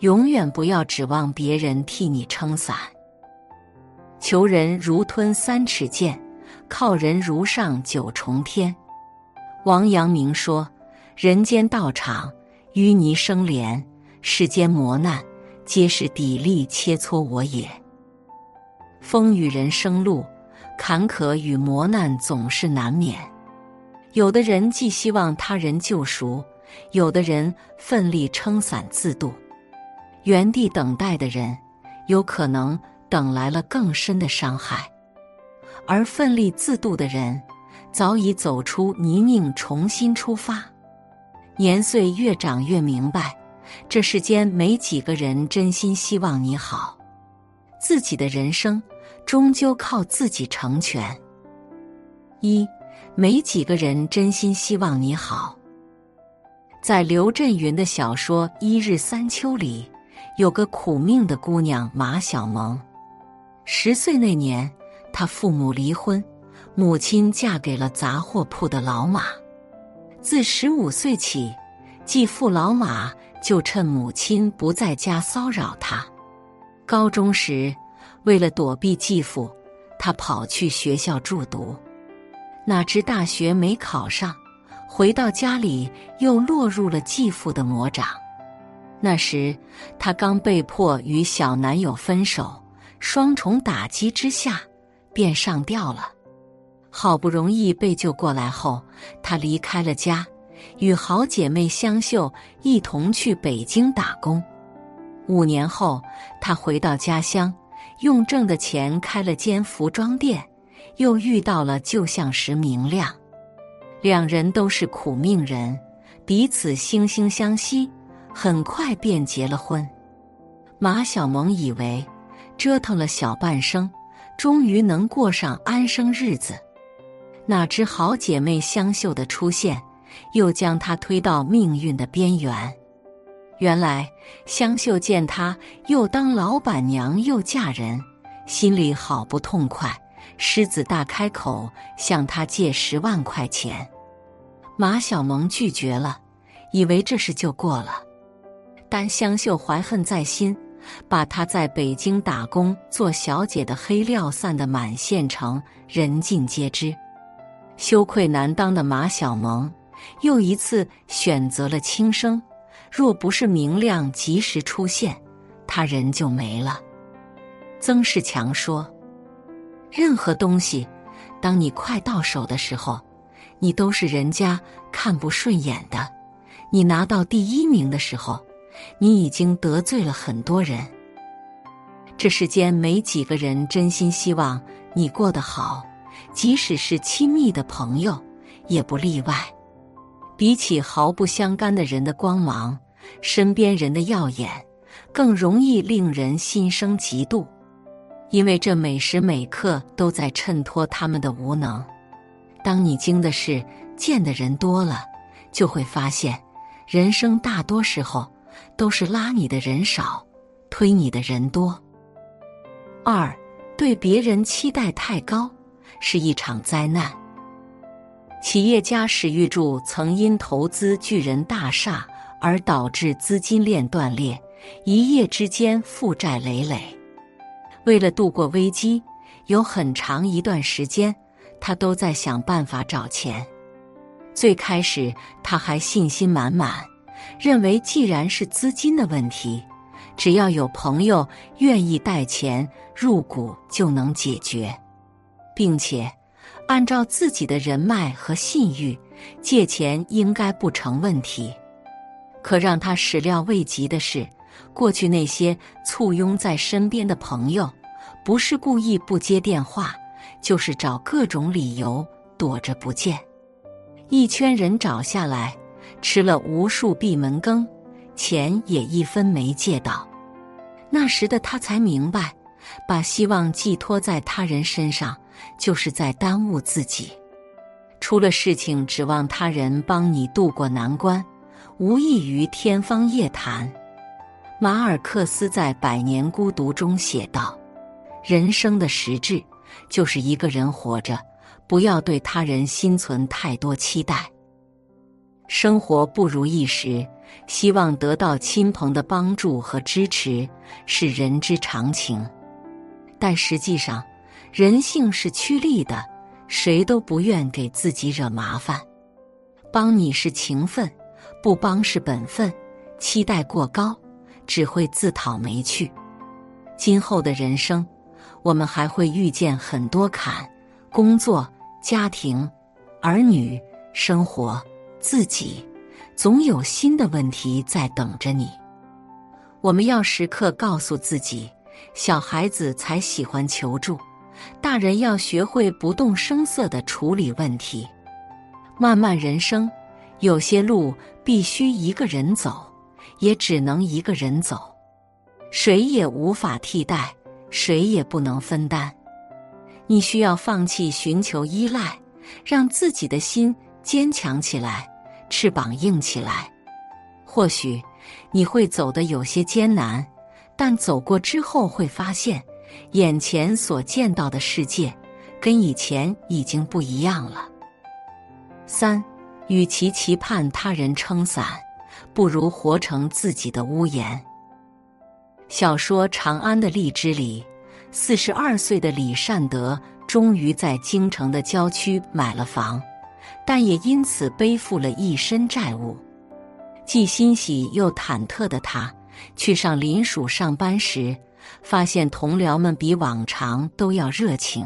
永远不要指望别人替你撑伞。求人如吞三尺剑，靠人如上九重天。王阳明说：“人间道场，淤泥生莲；世间磨难，皆是砥砺切磋我也。”风雨人生路，坎坷与磨难总是难免。有的人寄希望他人救赎，有的人奋力撑伞自渡。原地等待的人，有可能等来了更深的伤害；而奋力自渡的人，早已走出泥泞，重新出发。年岁越长越明白，这世间没几个人真心希望你好。自己的人生，终究靠自己成全。一。没几个人真心希望你好。在刘震云的小说《一日三秋》里，有个苦命的姑娘马小萌。十岁那年，她父母离婚，母亲嫁给了杂货铺的老马。自十五岁起，继父老马就趁母亲不在家骚扰她。高中时，为了躲避继父，她跑去学校住读。哪知大学没考上，回到家里又落入了继父的魔掌。那时她刚被迫与小男友分手，双重打击之下便上吊了。好不容易被救过来后，她离开了家，与好姐妹香秀一同去北京打工。五年后，她回到家乡，用挣的钱开了间服装店。又遇到了旧相识明亮，两人都是苦命人，彼此惺惺相惜，很快便结了婚。马小萌以为折腾了小半生，终于能过上安生日子，哪知好姐妹香秀的出现，又将她推到命运的边缘。原来香秀见她又当老板娘又嫁人，心里好不痛快。狮子大开口向他借十万块钱，马小萌拒绝了，以为这事就过了。但香秀怀恨在心，把他在北京打工做小姐的黑料散得满县城人尽皆知。羞愧难当的马小萌又一次选择了轻生。若不是明亮及时出现，他人就没了。曾仕强说。任何东西，当你快到手的时候，你都是人家看不顺眼的；你拿到第一名的时候，你已经得罪了很多人。这世间没几个人真心希望你过得好，即使是亲密的朋友，也不例外。比起毫不相干的人的光芒，身边人的耀眼，更容易令人心生嫉妒。因为这每时每刻都在衬托他们的无能。当你经的事、见的人多了，就会发现，人生大多时候都是拉你的人少，推你的人多。二，对别人期待太高是一场灾难。企业家史玉柱曾因投资巨人大厦而导致资金链断裂，一夜之间负债累累。为了度过危机，有很长一段时间，他都在想办法找钱。最开始，他还信心满满，认为既然是资金的问题，只要有朋友愿意带钱入股就能解决，并且按照自己的人脉和信誉，借钱应该不成问题。可让他始料未及的是。过去那些簇拥在身边的朋友，不是故意不接电话，就是找各种理由躲着不见。一圈人找下来，吃了无数闭门羹，钱也一分没借到。那时的他才明白，把希望寄托在他人身上，就是在耽误自己。出了事情，指望他人帮你渡过难关，无异于天方夜谭。马尔克斯在《百年孤独》中写道：“人生的实质就是一个人活着，不要对他人心存太多期待。生活不如意时，希望得到亲朋的帮助和支持是人之常情，但实际上，人性是趋利的，谁都不愿给自己惹麻烦。帮你是情分，不帮是本分。期待过高，只会自讨没趣。今后的人生，我们还会遇见很多坎：工作、家庭、儿女、生活。自己总有新的问题在等着你。我们要时刻告诉自己：小孩子才喜欢求助，大人要学会不动声色的处理问题。漫漫人生，有些路必须一个人走，也只能一个人走，谁也无法替代，谁也不能分担。你需要放弃寻求依赖，让自己的心坚强起来。翅膀硬起来，或许你会走得有些艰难，但走过之后会发现，眼前所见到的世界跟以前已经不一样了。三，与其期盼他人撑伞，不如活成自己的屋檐。小说《长安的荔枝》里，四十二岁的李善德终于在京城的郊区买了房。但也因此背负了一身债务，既欣喜又忐忑的他，去上林署上班时，发现同僚们比往常都要热情，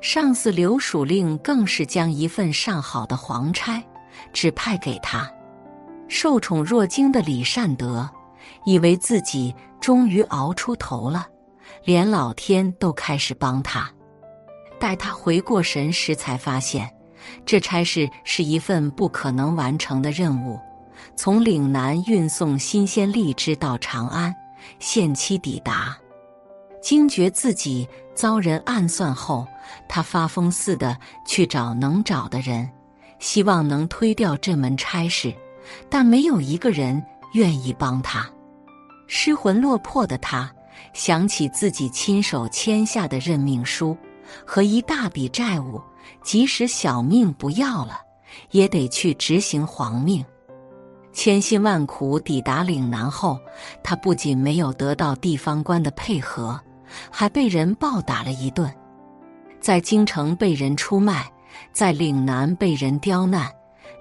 上司刘署令更是将一份上好的黄差指派给他。受宠若惊的李善德，以为自己终于熬出头了，连老天都开始帮他。待他回过神时，才发现。这差事是一份不可能完成的任务。从岭南运送新鲜荔枝到长安，限期抵达。惊觉自己遭人暗算后，他发疯似的去找能找的人，希望能推掉这门差事，但没有一个人愿意帮他。失魂落魄的他，想起自己亲手签下的任命书和一大笔债务。即使小命不要了，也得去执行皇命。千辛万苦抵达岭南后，他不仅没有得到地方官的配合，还被人暴打了一顿。在京城被人出卖，在岭南被人刁难，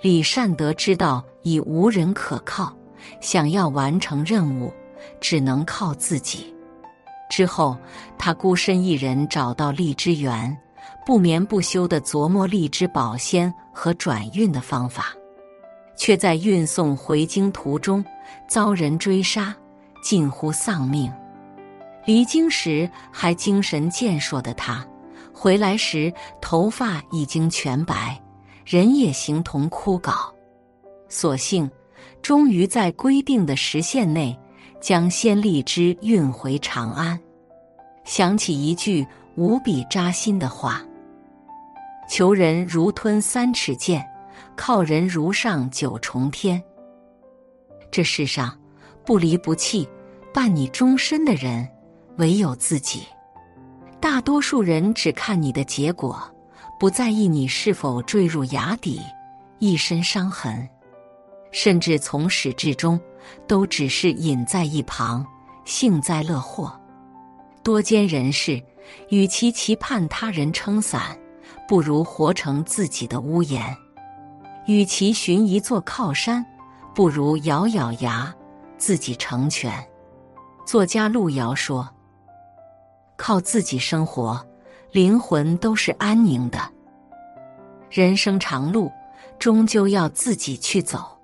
李善德知道已无人可靠，想要完成任务，只能靠自己。之后，他孤身一人找到荔枝园。不眠不休地琢磨荔枝保鲜和转运的方法，却在运送回京途中遭人追杀，近乎丧命。离京时还精神健硕的他，回来时头发已经全白，人也形同枯槁。所幸，终于在规定的时限内将鲜荔枝运回长安。想起一句无比扎心的话。求人如吞三尺剑，靠人如上九重天。这世上不离不弃、伴你终身的人，唯有自己。大多数人只看你的结果，不在意你是否坠入崖底，一身伤痕，甚至从始至终都只是隐在一旁，幸灾乐祸。多艰人事，与其期盼他人撑伞。不如活成自己的屋檐，与其寻一座靠山，不如咬咬牙自己成全。作家路遥说：“靠自己生活，灵魂都是安宁的。人生长路，终究要自己去走。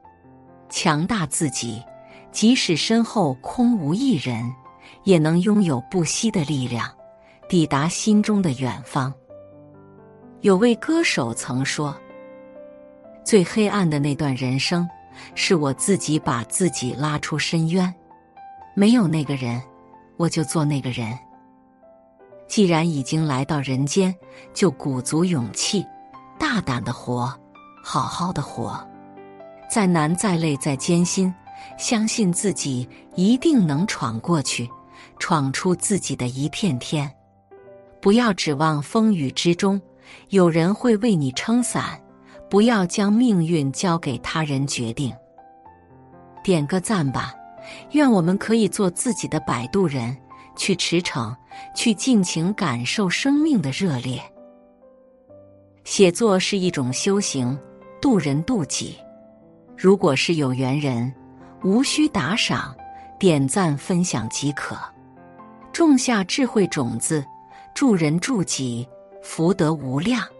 强大自己，即使身后空无一人，也能拥有不息的力量，抵达心中的远方。”有位歌手曾说：“最黑暗的那段人生，是我自己把自己拉出深渊。没有那个人，我就做那个人。既然已经来到人间，就鼓足勇气，大胆的活，好好的活。再难、再累、再艰辛，相信自己一定能闯过去，闯出自己的一片天。不要指望风雨之中。”有人会为你撑伞，不要将命运交给他人决定。点个赞吧，愿我们可以做自己的摆渡人，去驰骋，去尽情感受生命的热烈。写作是一种修行，渡人渡己。如果是有缘人，无需打赏，点赞分享即可，种下智慧种子，助人助己，福德无量。